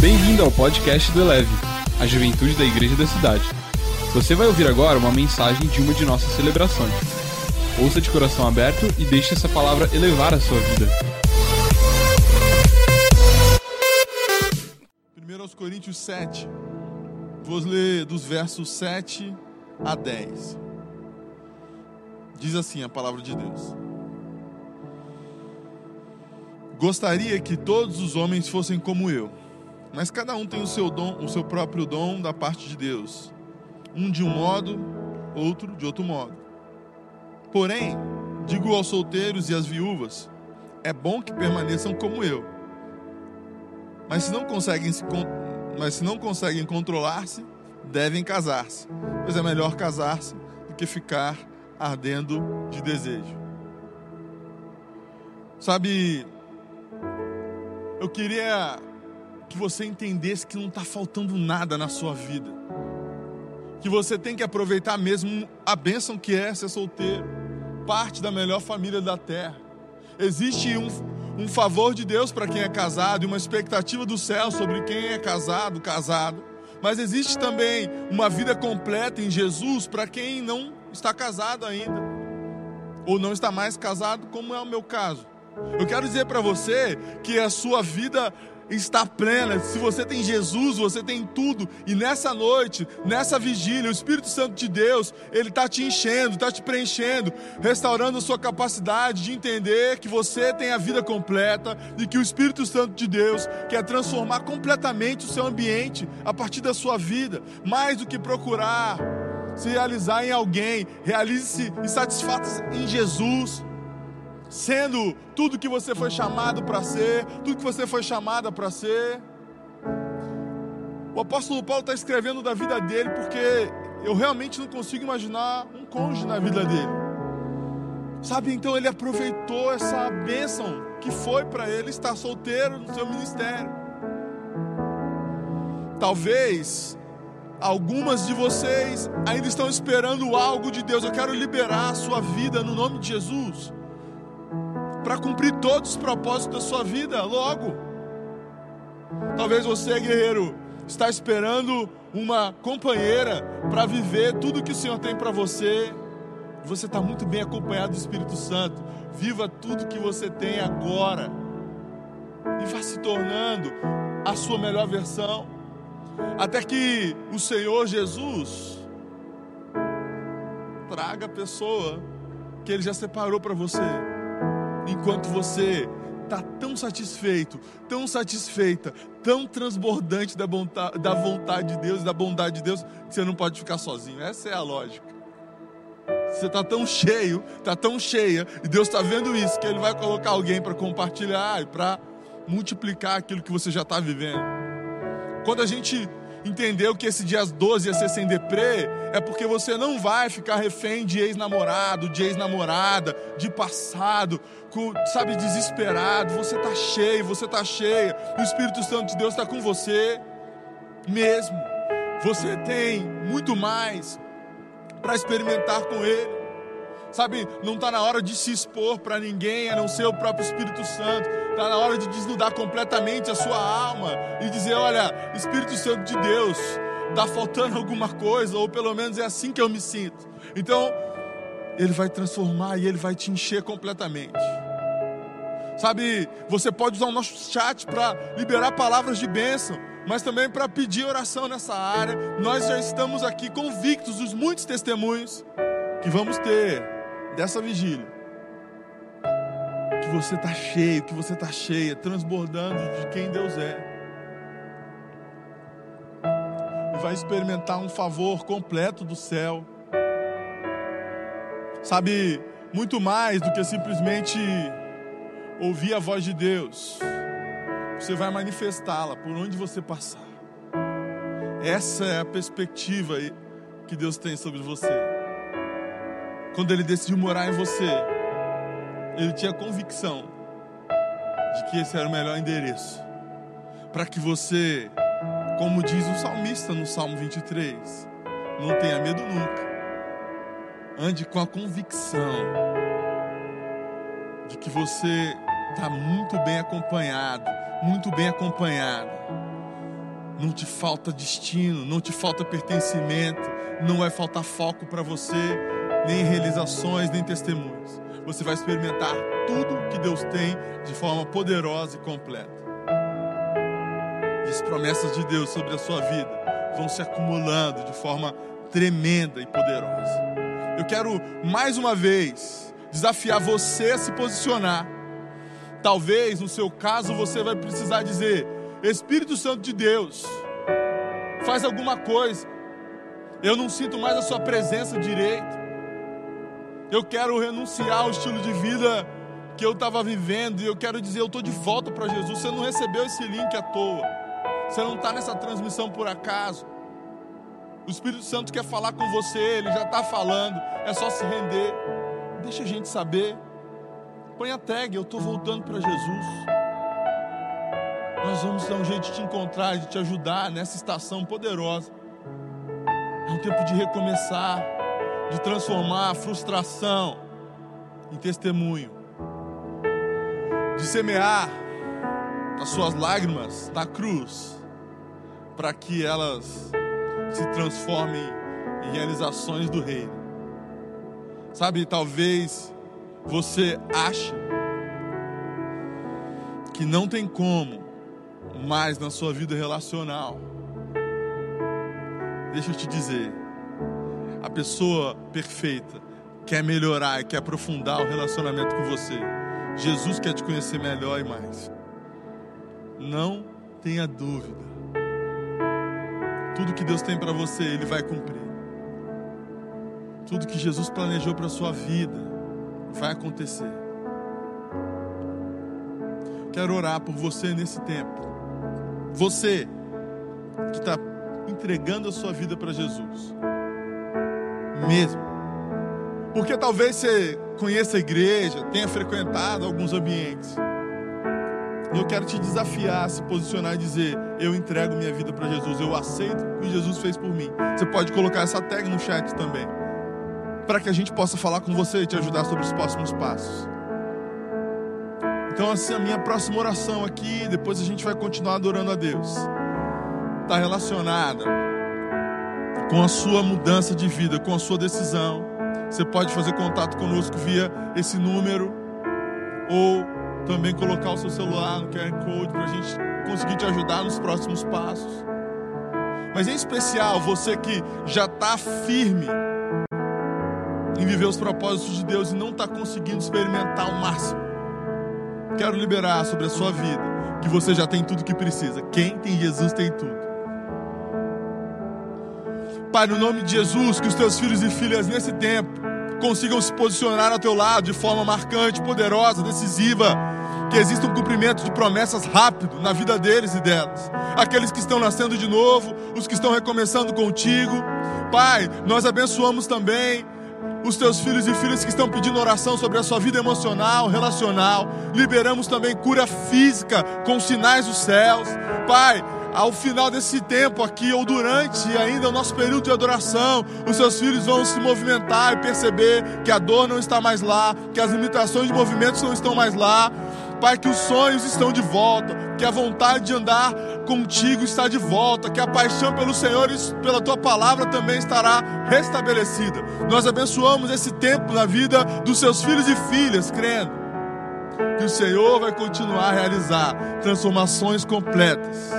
Bem-vindo ao podcast do Eleve, a juventude da igreja da cidade. Você vai ouvir agora uma mensagem de uma de nossas celebrações. Ouça de coração aberto e deixe essa palavra elevar a sua vida. 1 Coríntios 7, vou ler dos versos 7 a 10. Diz assim a palavra de Deus. Gostaria que todos os homens fossem como eu, mas cada um tem o seu dom, o seu próprio dom da parte de Deus. Um de um modo, outro de outro modo. Porém, digo aos solteiros e às viúvas: é bom que permaneçam como eu. Mas se não conseguem se mas se não conseguem controlar-se, devem casar-se, pois é melhor casar-se do que ficar ardendo de desejo. Sabe, eu queria que você entendesse que não está faltando nada na sua vida. Que você tem que aproveitar mesmo a bênção que é ser solteiro, parte da melhor família da terra. Existe um, um favor de Deus para quem é casado e uma expectativa do céu sobre quem é casado, casado. Mas existe também uma vida completa em Jesus para quem não está casado ainda, ou não está mais casado, como é o meu caso. Eu quero dizer para você que a sua vida está plena. Se você tem Jesus, você tem tudo. E nessa noite, nessa vigília, o Espírito Santo de Deus, ele está te enchendo, está te preenchendo, restaurando a sua capacidade de entender que você tem a vida completa e que o Espírito Santo de Deus quer transformar completamente o seu ambiente a partir da sua vida, mais do que procurar se realizar em alguém, realize-se e satisfaça em Jesus sendo tudo que você foi chamado para ser, tudo que você foi chamada para ser. O apóstolo Paulo está escrevendo da vida dele porque eu realmente não consigo imaginar um cônjuge na vida dele. Sabe, então ele aproveitou essa bênção que foi para ele estar solteiro no seu ministério. Talvez algumas de vocês ainda estão esperando algo de Deus. Eu quero liberar a sua vida no nome de Jesus para cumprir todos os propósitos da sua vida logo. Talvez você, guerreiro, está esperando uma companheira para viver tudo que o Senhor tem para você. Você está muito bem acompanhado do Espírito Santo. Viva tudo que você tem agora e vá se tornando a sua melhor versão, até que o Senhor Jesus traga a pessoa que Ele já separou para você enquanto você está tão satisfeito, tão satisfeita, tão transbordante da vontade, da vontade de Deus, da bondade de Deus, que você não pode ficar sozinho. Essa é a lógica. Você está tão cheio, está tão cheia, e Deus está vendo isso, que Ele vai colocar alguém para compartilhar e para multiplicar aquilo que você já está vivendo. Quando a gente entendeu que esse dia 12 ia ser sem deprê, é porque você não vai ficar refém de ex-namorado, de ex-namorada, de passado, com, sabe, desesperado. Você está cheio, você está cheia. O Espírito Santo de Deus está com você mesmo. Você tem muito mais para experimentar com Ele. Sabe, não está na hora de se expor para ninguém, a não ser o próprio Espírito Santo. Está na hora de desnudar completamente a sua alma e dizer: Olha, Espírito Santo de Deus, está faltando alguma coisa, ou pelo menos é assim que eu me sinto. Então, Ele vai transformar e Ele vai te encher completamente. Sabe, você pode usar o nosso chat para liberar palavras de bênção, mas também para pedir oração nessa área. Nós já estamos aqui convictos dos muitos testemunhos que vamos ter dessa vigília, que você está cheio, que você está cheia, transbordando de quem Deus é. E vai experimentar um favor completo do céu. Sabe, muito mais do que simplesmente ouvir a voz de Deus. Você vai manifestá-la por onde você passar. Essa é a perspectiva que Deus tem sobre você quando ele decidiu morar em você, ele tinha convicção de que esse era o melhor endereço para que você, como diz o salmista no Salmo 23, não tenha medo nunca. Ande com a convicção de que você está muito bem acompanhado, muito bem acompanhada. não te falta destino, não te falta pertencimento, não vai faltar foco para você, nem realizações, nem testemunhos. Você vai experimentar tudo que Deus tem de forma poderosa e completa. E as promessas de Deus sobre a sua vida vão se acumulando de forma tremenda e poderosa. Eu quero mais uma vez desafiar você a se posicionar. Talvez no seu caso você vai precisar dizer: Espírito Santo de Deus, faz alguma coisa. Eu não sinto mais a sua presença direito. Eu quero renunciar ao estilo de vida que eu estava vivendo e eu quero dizer: eu estou de volta para Jesus. Você não recebeu esse link à toa. Você não está nessa transmissão por acaso. O Espírito Santo quer falar com você, ele já está falando. É só se render. Deixa a gente saber. Põe a tag, eu estou voltando para Jesus. Nós vamos dar um jeito de te encontrar, de te ajudar nessa estação poderosa. É um tempo de recomeçar, de transformar a frustração em testemunho, de semear as suas lágrimas na cruz, para que elas se transformem em realizações do reino. Sabe, talvez você ache que não tem como mais na sua vida relacional. Deixa eu te dizer, a pessoa perfeita quer melhorar e quer aprofundar o relacionamento com você. Jesus quer te conhecer melhor e mais. Não tenha dúvida. Tudo que Deus tem para você, Ele vai cumprir. Tudo que Jesus planejou para sua vida vai acontecer. Quero orar por você nesse tempo. Você que está entregando a sua vida para Jesus, mesmo. Porque talvez você conheça a igreja, tenha frequentado alguns ambientes. E eu quero te desafiar a se posicionar e dizer: Eu entrego minha vida para Jesus, eu aceito o que Jesus fez por mim. Você pode colocar essa tag no chat também, para que a gente possa falar com você e te ajudar sobre os próximos passos. Então, assim, a minha próxima oração aqui, depois a gente vai continuar adorando a Deus, está relacionada com a sua mudança de vida, com a sua decisão. Você pode fazer contato conosco via esse número ou também colocar o seu celular no QR Code para a gente conseguir te ajudar nos próximos passos. Mas em especial você que já está firme em viver os propósitos de Deus e não está conseguindo experimentar o máximo. Quero liberar sobre a sua vida que você já tem tudo que precisa. Quem tem Jesus tem tudo. Pai, no nome de Jesus, que os teus filhos e filhas nesse tempo consigam se posicionar ao teu lado de forma marcante, poderosa, decisiva. Que exista um cumprimento de promessas rápido na vida deles e delas. Aqueles que estão nascendo de novo, os que estão recomeçando contigo. Pai, nós abençoamos também os teus filhos e filhas que estão pedindo oração sobre a sua vida emocional, relacional. Liberamos também cura física com sinais dos céus. Pai, ao final desse tempo aqui, ou durante ainda o nosso período de adoração, os seus filhos vão se movimentar e perceber que a dor não está mais lá, que as limitações de movimentos não estão mais lá. Pai, que os sonhos estão de volta, que a vontade de andar contigo está de volta, que a paixão pelo Senhor e pela tua palavra também estará restabelecida. Nós abençoamos esse tempo na vida dos seus filhos e filhas, crendo que o Senhor vai continuar a realizar transformações completas,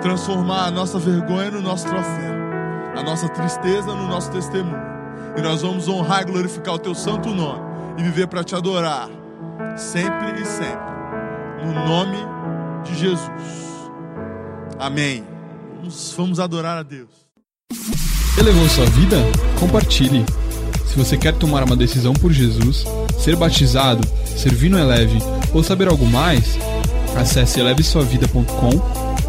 transformar a nossa vergonha no nosso troféu, a nossa tristeza no nosso testemunho. E nós vamos honrar e glorificar o teu santo nome e viver para te adorar sempre e sempre, no nome de Jesus. Amém. Vamos, vamos adorar a Deus. Elevou sua vida? Compartilhe. Se você quer tomar uma decisão por Jesus, ser batizado, servir no Eleve ou saber algo mais, acesse elevesuavida.com